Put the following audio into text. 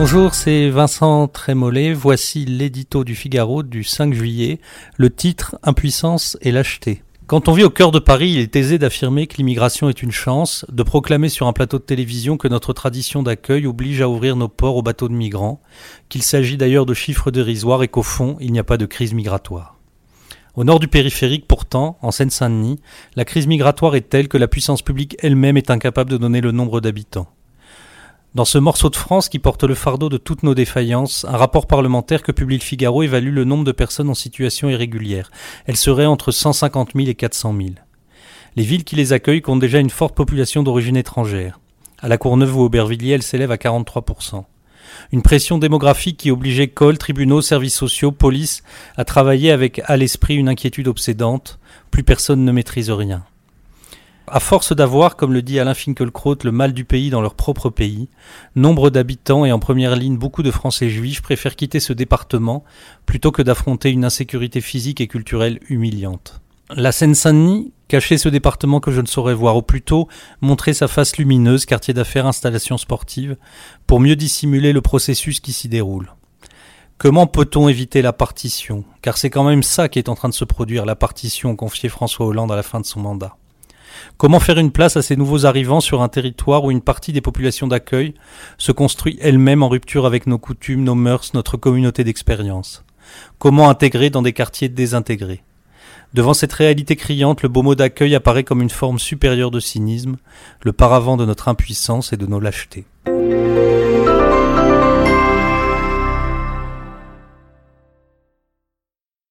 Bonjour, c'est Vincent Trémollet. Voici l'édito du Figaro du 5 juillet. Le titre Impuissance et lâcheté. Quand on vit au cœur de Paris, il est aisé d'affirmer que l'immigration est une chance, de proclamer sur un plateau de télévision que notre tradition d'accueil oblige à ouvrir nos ports aux bateaux de migrants, qu'il s'agit d'ailleurs de chiffres dérisoires et qu'au fond, il n'y a pas de crise migratoire. Au nord du périphérique, pourtant, en Seine-Saint-Denis, la crise migratoire est telle que la puissance publique elle-même est incapable de donner le nombre d'habitants. Dans ce morceau de France qui porte le fardeau de toutes nos défaillances, un rapport parlementaire que publie le Figaro évalue le nombre de personnes en situation irrégulière. Elle serait entre 150 000 et 400 000. Les villes qui les accueillent comptent déjà une forte population d'origine étrangère. À la Courneuve ou Aubervilliers, elle s'élève à 43%. Une pression démographique qui oblige écoles, tribunaux, services sociaux, police à travailler avec à l'esprit une inquiétude obsédante. Plus personne ne maîtrise rien. À force d'avoir, comme le dit Alain Finkielkraut, le mal du pays dans leur propre pays, nombre d'habitants et en première ligne beaucoup de Français juifs préfèrent quitter ce département plutôt que d'affronter une insécurité physique et culturelle humiliante. La Seine-Saint-Denis cachait ce département que je ne saurais voir, ou plutôt montrer sa face lumineuse, quartier d'affaires, installation sportive, pour mieux dissimuler le processus qui s'y déroule. Comment peut-on éviter la partition? Car c'est quand même ça qui est en train de se produire, la partition confiée François Hollande à la fin de son mandat. Comment faire une place à ces nouveaux arrivants sur un territoire où une partie des populations d'accueil se construit elle-même en rupture avec nos coutumes, nos mœurs, notre communauté d'expérience? Comment intégrer dans des quartiers désintégrés? Devant cette réalité criante, le beau mot d'accueil apparaît comme une forme supérieure de cynisme, le paravent de notre impuissance et de nos lâchetés.